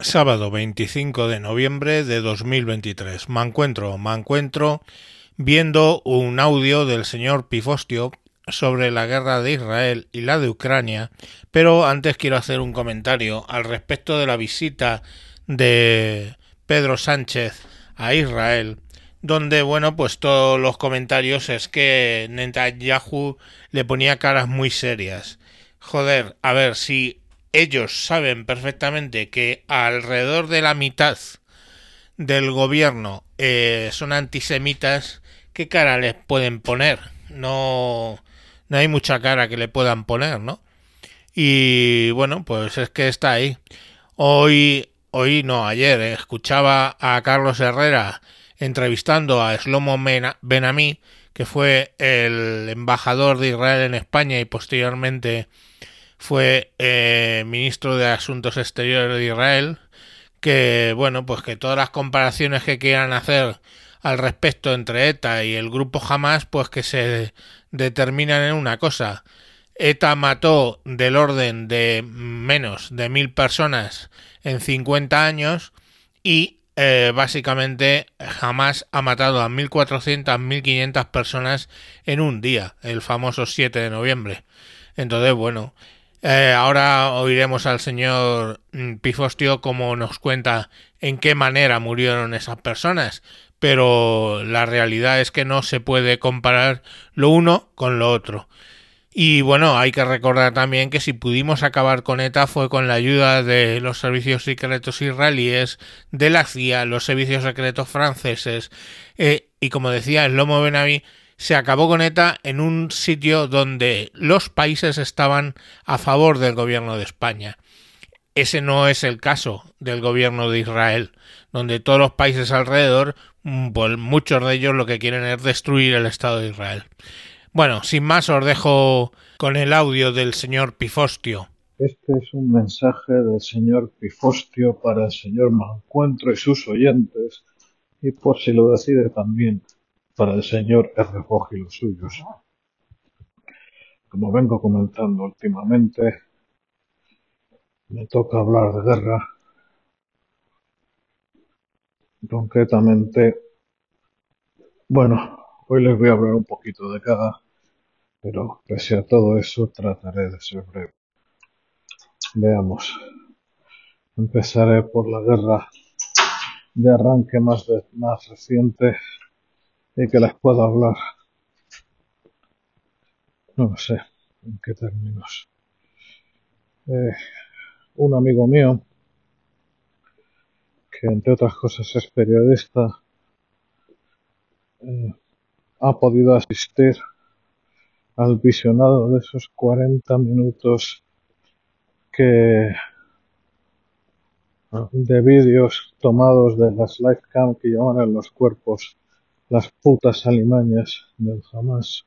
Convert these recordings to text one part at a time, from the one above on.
sábado 25 de noviembre de 2023. Me encuentro, me encuentro viendo un audio del señor Pifostio sobre la guerra de Israel y la de Ucrania, pero antes quiero hacer un comentario al respecto de la visita de Pedro Sánchez a Israel, donde, bueno, pues todos los comentarios es que Netanyahu le ponía caras muy serias. Joder, a ver, si ellos saben perfectamente que alrededor de la mitad del gobierno eh, son antisemitas, ¿qué cara les pueden poner? No, no hay mucha cara que le puedan poner, ¿no? Y bueno, pues es que está ahí. Hoy, hoy no, ayer eh, escuchaba a Carlos Herrera entrevistando a Slomo Benami, que fue el embajador de Israel en España y posteriormente fue eh, ministro de Asuntos Exteriores de Israel, que bueno, pues que todas las comparaciones que quieran hacer al respecto entre ETA y el grupo Hamas, pues que se determinan en una cosa. ETA mató del orden de menos de mil personas en 50 años y eh, básicamente jamás ha matado a 1.400, 1.500 personas en un día, el famoso 7 de noviembre. Entonces, bueno, eh, ahora oiremos al señor mm, Pifostio cómo nos cuenta en qué manera murieron esas personas, pero la realidad es que no se puede comparar lo uno con lo otro. Y bueno, hay que recordar también que si pudimos acabar con ETA fue con la ayuda de los servicios secretos israelíes, de la CIA, los servicios secretos franceses, eh, y como decía el Lomo Benaví, se acabó con ETA en un sitio donde los países estaban a favor del gobierno de España. Ese no es el caso del gobierno de Israel, donde todos los países alrededor, mm, pues muchos de ellos lo que quieren es destruir el Estado de Israel. Bueno, sin más os dejo con el audio del señor Pifostio. Este es un mensaje del señor Pifostio para el señor Mancuentro y sus oyentes, y por si lo decide también para el señor R. y los suyos. Como vengo comentando últimamente, me toca hablar de guerra. Concretamente, bueno, hoy les voy a hablar un poquito de cada pero pese a todo eso trataré de ser breve. Veamos. Empezaré por la guerra de arranque más, más reciente y que les puedo hablar. No sé en qué términos. Eh, un amigo mío, que entre otras cosas es periodista, eh, ha podido asistir al visionado de esos 40 minutos que de vídeos tomados de las cam que llevan en los cuerpos las putas alimañas del jamás.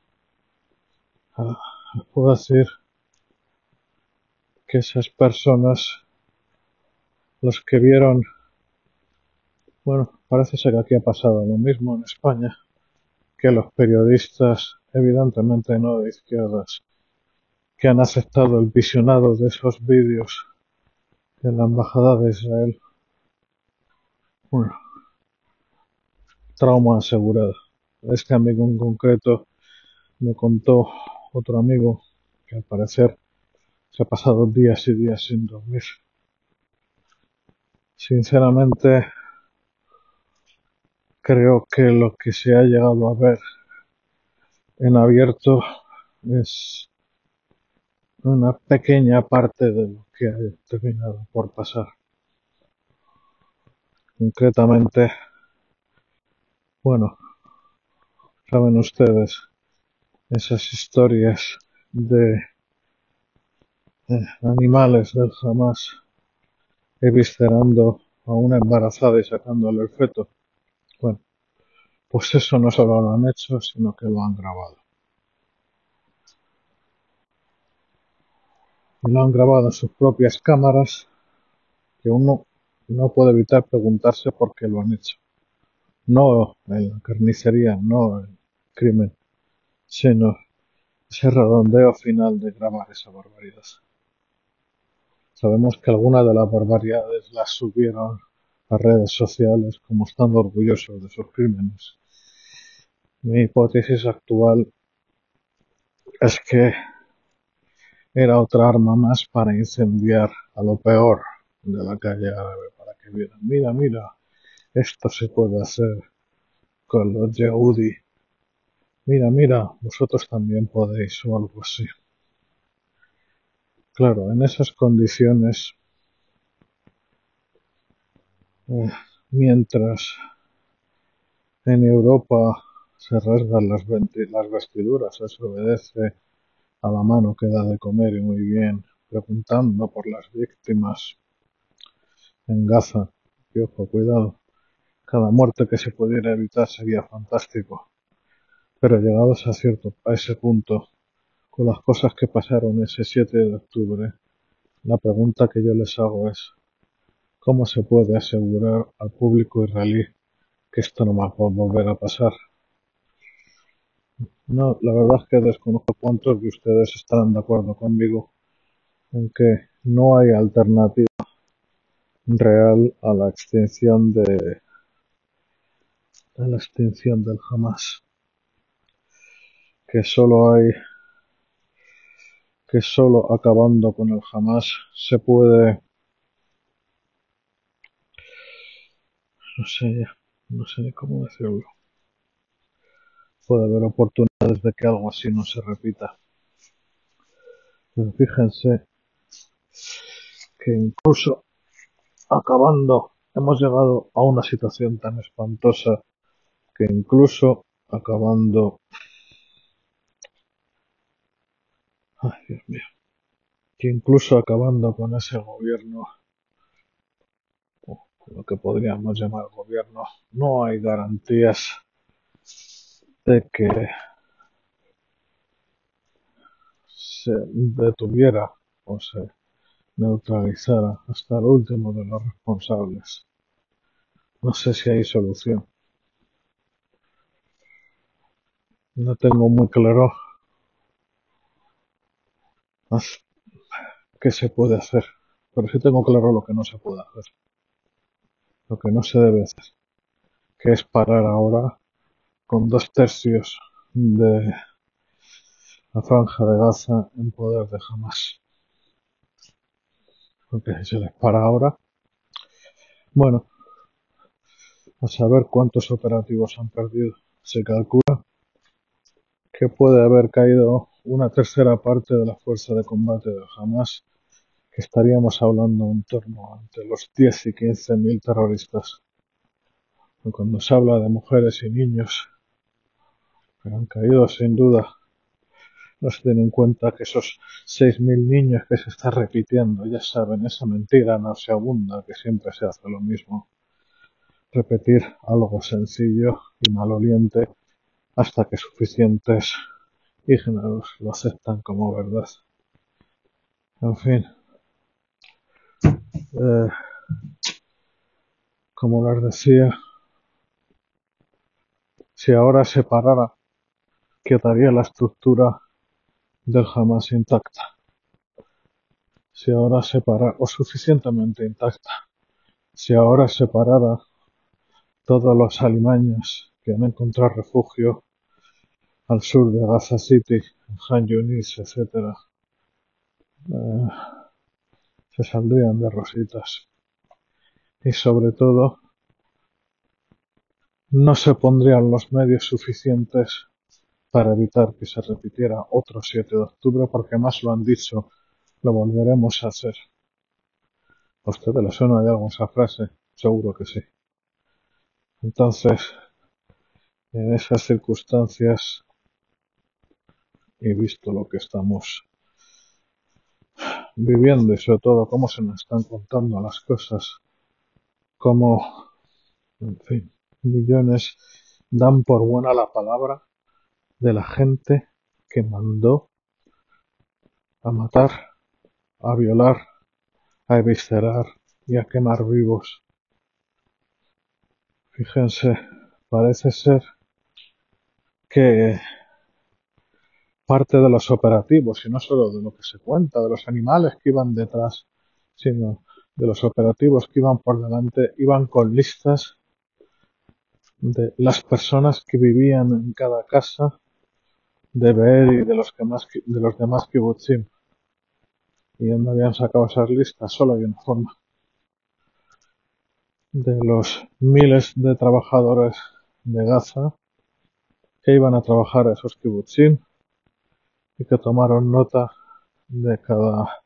Ah, puedo decir que esas personas, los que vieron, bueno, parece ser que aquí ha pasado lo mismo en España, que los periodistas evidentemente no de izquierdas, que han aceptado el visionado de esos vídeos en la Embajada de Israel. Bueno, trauma asegurado. Este amigo en concreto me contó otro amigo que al parecer se ha pasado días y días sin dormir. Sinceramente, creo que lo que se ha llegado a ver en abierto es una pequeña parte de lo que ha terminado por pasar. Concretamente, bueno, saben ustedes esas historias de, animales del jamás eviscerando a una embarazada y sacándole el feto. Bueno, pues eso no solo lo han hecho, sino que lo han grabado. Y lo han grabado en sus propias cámaras, que uno no puede evitar preguntarse por qué lo han hecho. No en la carnicería, no el crimen, sino ese redondeo final de grabar esa barbaridad. Sabemos que algunas de las barbaridades las subieron a redes sociales como estando orgullosos de sus crímenes. Mi hipótesis actual es que era otra arma más para incendiar a lo peor de la calle árabe, para que vieran, mira, mira, esto se puede hacer con los Yehudi. Mira, mira, vosotros también podéis o algo así. Claro, en esas condiciones, eh, mientras en Europa se rasgan las, las vestiduras, se obedece a la mano que da de comer y muy bien, preguntando por las víctimas en Gaza. Y ojo, cuidado, cada muerte que se pudiera evitar sería fantástico. Pero llegados a cierto, a ese punto, con las cosas que pasaron ese 7 de octubre, la pregunta que yo les hago es, ¿cómo se puede asegurar al público israelí que esto no va a volver a pasar? No, la verdad es que desconozco cuántos de ustedes estarán de acuerdo conmigo en que no hay alternativa real a la extinción de a la extinción del Hamas que solo hay que solo acabando con el Hamas se puede no sé no sé cómo decirlo puede haber oportunidades de que algo así no se repita. Pero fíjense que incluso acabando, hemos llegado a una situación tan espantosa que incluso acabando, ay Dios mío, que incluso acabando con ese gobierno, lo que podríamos llamar gobierno, no hay garantías de que se detuviera o se neutralizara hasta el último de los responsables. No sé si hay solución. No tengo muy claro qué se puede hacer, pero sí tengo claro lo que no se puede hacer. Lo que no se debe hacer, que es parar ahora con dos tercios de la franja de Gaza en poder de Hamas. Porque si se les para ahora, bueno, a saber cuántos operativos han perdido. Se calcula que puede haber caído una tercera parte de la fuerza de combate de Hamas, que estaríamos hablando en torno entre los 10 y 15 mil terroristas. Cuando se habla de mujeres y niños, han caído sin duda. No se den en cuenta que esos seis mil niños que se está repitiendo, ya saben, esa mentira no se abunda, que siempre se hace lo mismo. Repetir algo sencillo y maloliente hasta que suficientes ígneros lo aceptan como verdad. En fin. Eh, como les decía, si ahora se parara quedaría la estructura del Hamas intacta. Si ahora se para, o suficientemente intacta, si ahora se parara todos los alimañas que han encontrado refugio al sur de Gaza City, Han Yunis, etc., eh, se saldrían de rositas. Y sobre todo, no se pondrían los medios suficientes para evitar que se repitiera otro 7 de octubre, porque más lo han dicho, lo volveremos a hacer. ¿A le suena de algo esa frase? Seguro que sí. Entonces, en esas circunstancias, y visto lo que estamos viviendo y sobre todo cómo se nos están contando las cosas, cómo, en fin, millones dan por buena la palabra de la gente que mandó a matar, a violar, a eviscerar y a quemar vivos. Fíjense, parece ser que parte de los operativos, y no solo de lo que se cuenta, de los animales que iban detrás, sino de los operativos que iban por delante, iban con listas de las personas que vivían en cada casa de Beer y de los, que más, de los demás kibbutzim. Y donde habían sacado esas listas, solo hay una forma. De los miles de trabajadores de Gaza que iban a trabajar a esos kibbutzim y que tomaron nota de cada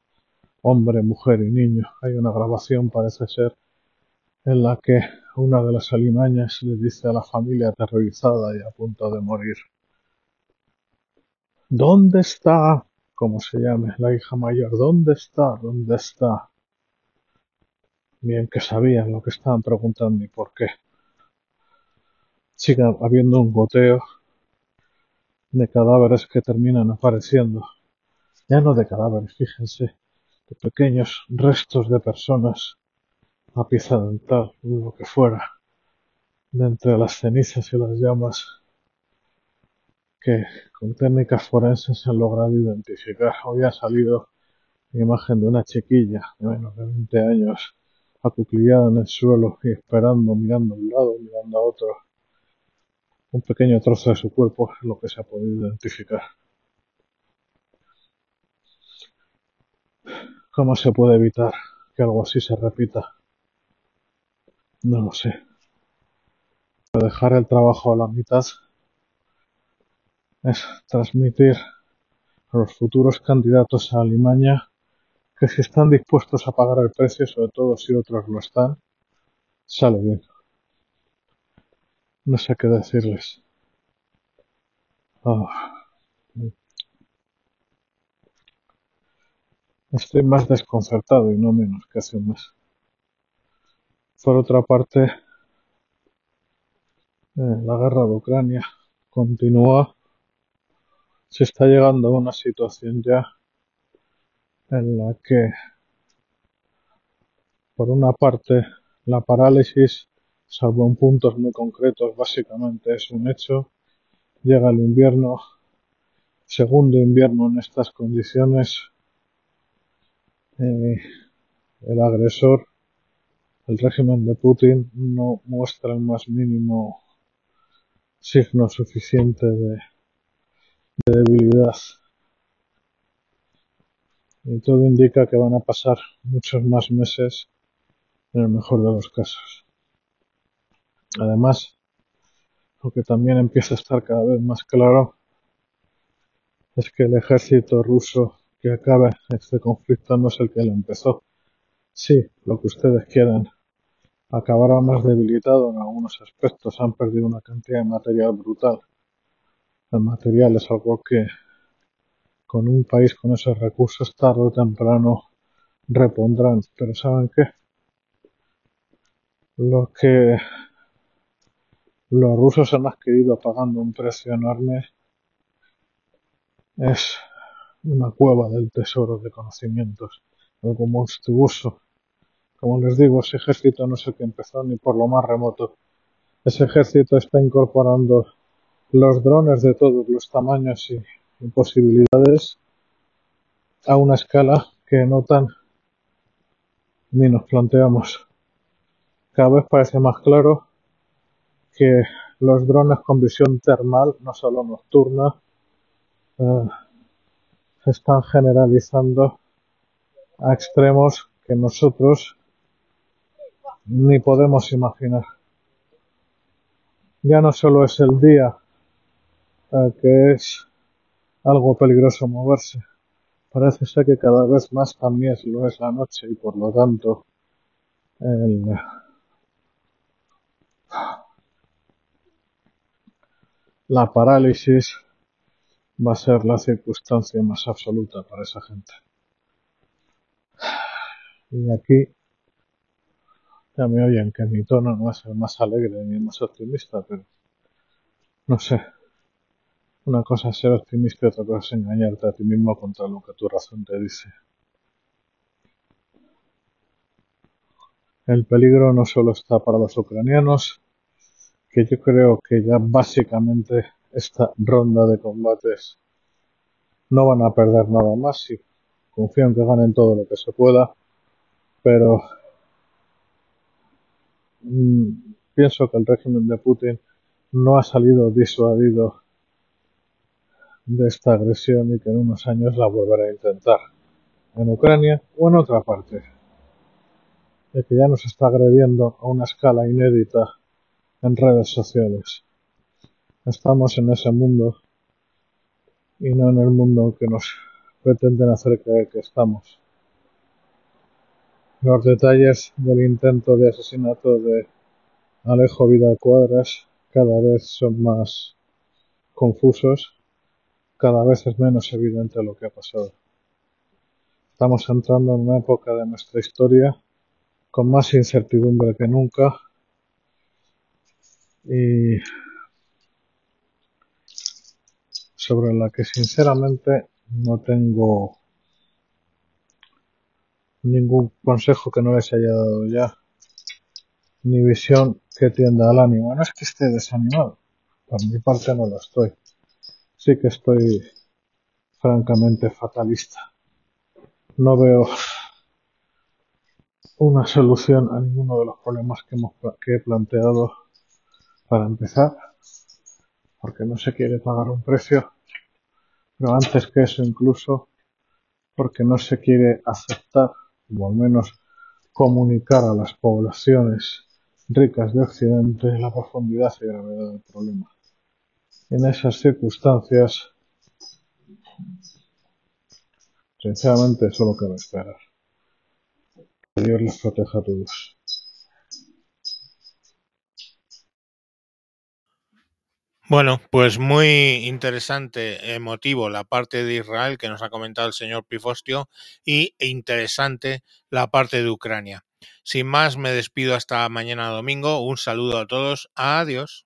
hombre, mujer y niño. Hay una grabación, parece ser, en la que una de las alimañas le dice a la familia aterrorizada y a punto de morir, ¿Dónde está? como se llame, la hija mayor, ¿dónde está? ¿Dónde está? Bien que sabían lo que estaban preguntando y por qué. Sigue habiendo un goteo de cadáveres que terminan apareciendo. Ya no de cadáveres, fíjense, de pequeños restos de personas, a pieza dental, lo que fuera, de entre las cenizas y las llamas que con técnicas forenses se han logrado identificar. Hoy ha salido la imagen de una chiquilla de menos de 20 años acuclillada en el suelo y esperando, mirando a un lado, mirando a otro. Un pequeño trozo de su cuerpo es lo que se ha podido identificar. ¿Cómo se puede evitar que algo así se repita? No lo sé. Dejar el trabajo a la mitad es transmitir a los futuros candidatos a Alimaña que si están dispuestos a pagar el precio, sobre todo si otros lo están, sale bien. No sé qué decirles. Ah. Estoy más desconcertado y no menos que hace un mes. Por otra parte, eh, la guerra de Ucrania continúa se está llegando a una situación ya en la que, por una parte, la parálisis, salvo en puntos muy concretos, básicamente es un hecho. Llega el invierno, segundo invierno en estas condiciones. Eh, el agresor, el régimen de Putin, no muestra el más mínimo signo suficiente de de debilidad. Y todo indica que van a pasar muchos más meses en el mejor de los casos. Además, lo que también empieza a estar cada vez más claro es que el ejército ruso que acabe este conflicto no es el que lo empezó. Sí, lo que ustedes quieran. Acabará más debilitado en algunos aspectos. Han perdido una cantidad de material brutal el material es algo que con un país con esos recursos tarde o temprano repondrán. Pero ¿saben qué? Lo que los rusos han adquirido pagando un precio enorme es una cueva del tesoro de conocimientos, algo monstruoso. Como les digo, ese ejército no sé qué empezó ni por lo más remoto. Ese ejército está incorporando los drones de todos los tamaños y, posibilidades a una escala que no tan ni nos planteamos. Cada vez parece más claro que los drones con visión termal, no solo nocturna, eh, se están generalizando a extremos que nosotros ni podemos imaginar. Ya no solo es el día que es algo peligroso moverse. Parece ser que cada vez más también lo es la noche y por lo tanto la parálisis va a ser la circunstancia más absoluta para esa gente. Y aquí ya me oyen que mi tono no es el más alegre ni el más optimista, pero no sé, una cosa es ser optimista y otra cosa es engañarte a ti mismo contra lo que tu razón te dice. El peligro no solo está para los ucranianos, que yo creo que ya básicamente esta ronda de combates no van a perder nada más y confío en que ganen todo lo que se pueda. pero mm, pienso que el régimen de Putin no ha salido disuadido de esta agresión y que en unos años la volverá a intentar, en Ucrania o en otra parte, de que ya nos está agrediendo a una escala inédita en redes sociales. Estamos en ese mundo y no en el mundo que nos pretenden hacer creer que estamos. Los detalles del intento de asesinato de Alejo Vidal Cuadras cada vez son más confusos cada vez es menos evidente lo que ha pasado. Estamos entrando en una época de nuestra historia con más incertidumbre que nunca y sobre la que sinceramente no tengo ningún consejo que no les haya dado ya, ni visión que tienda al ánimo. No es que esté desanimado, por mi parte no lo estoy sí que estoy francamente fatalista. No veo una solución a ninguno de los problemas que, hemos, que he planteado para empezar, porque no se quiere pagar un precio, pero antes que eso incluso, porque no se quiere aceptar, o al menos comunicar a las poblaciones ricas de Occidente la profundidad y gravedad del problema. En esas circunstancias, sinceramente, solo cabe esperar. Que Dios les proteja a todos. Bueno, pues muy interesante, emotivo la parte de Israel que nos ha comentado el señor Pifostio y interesante la parte de Ucrania. Sin más, me despido hasta mañana domingo. Un saludo a todos. Adiós.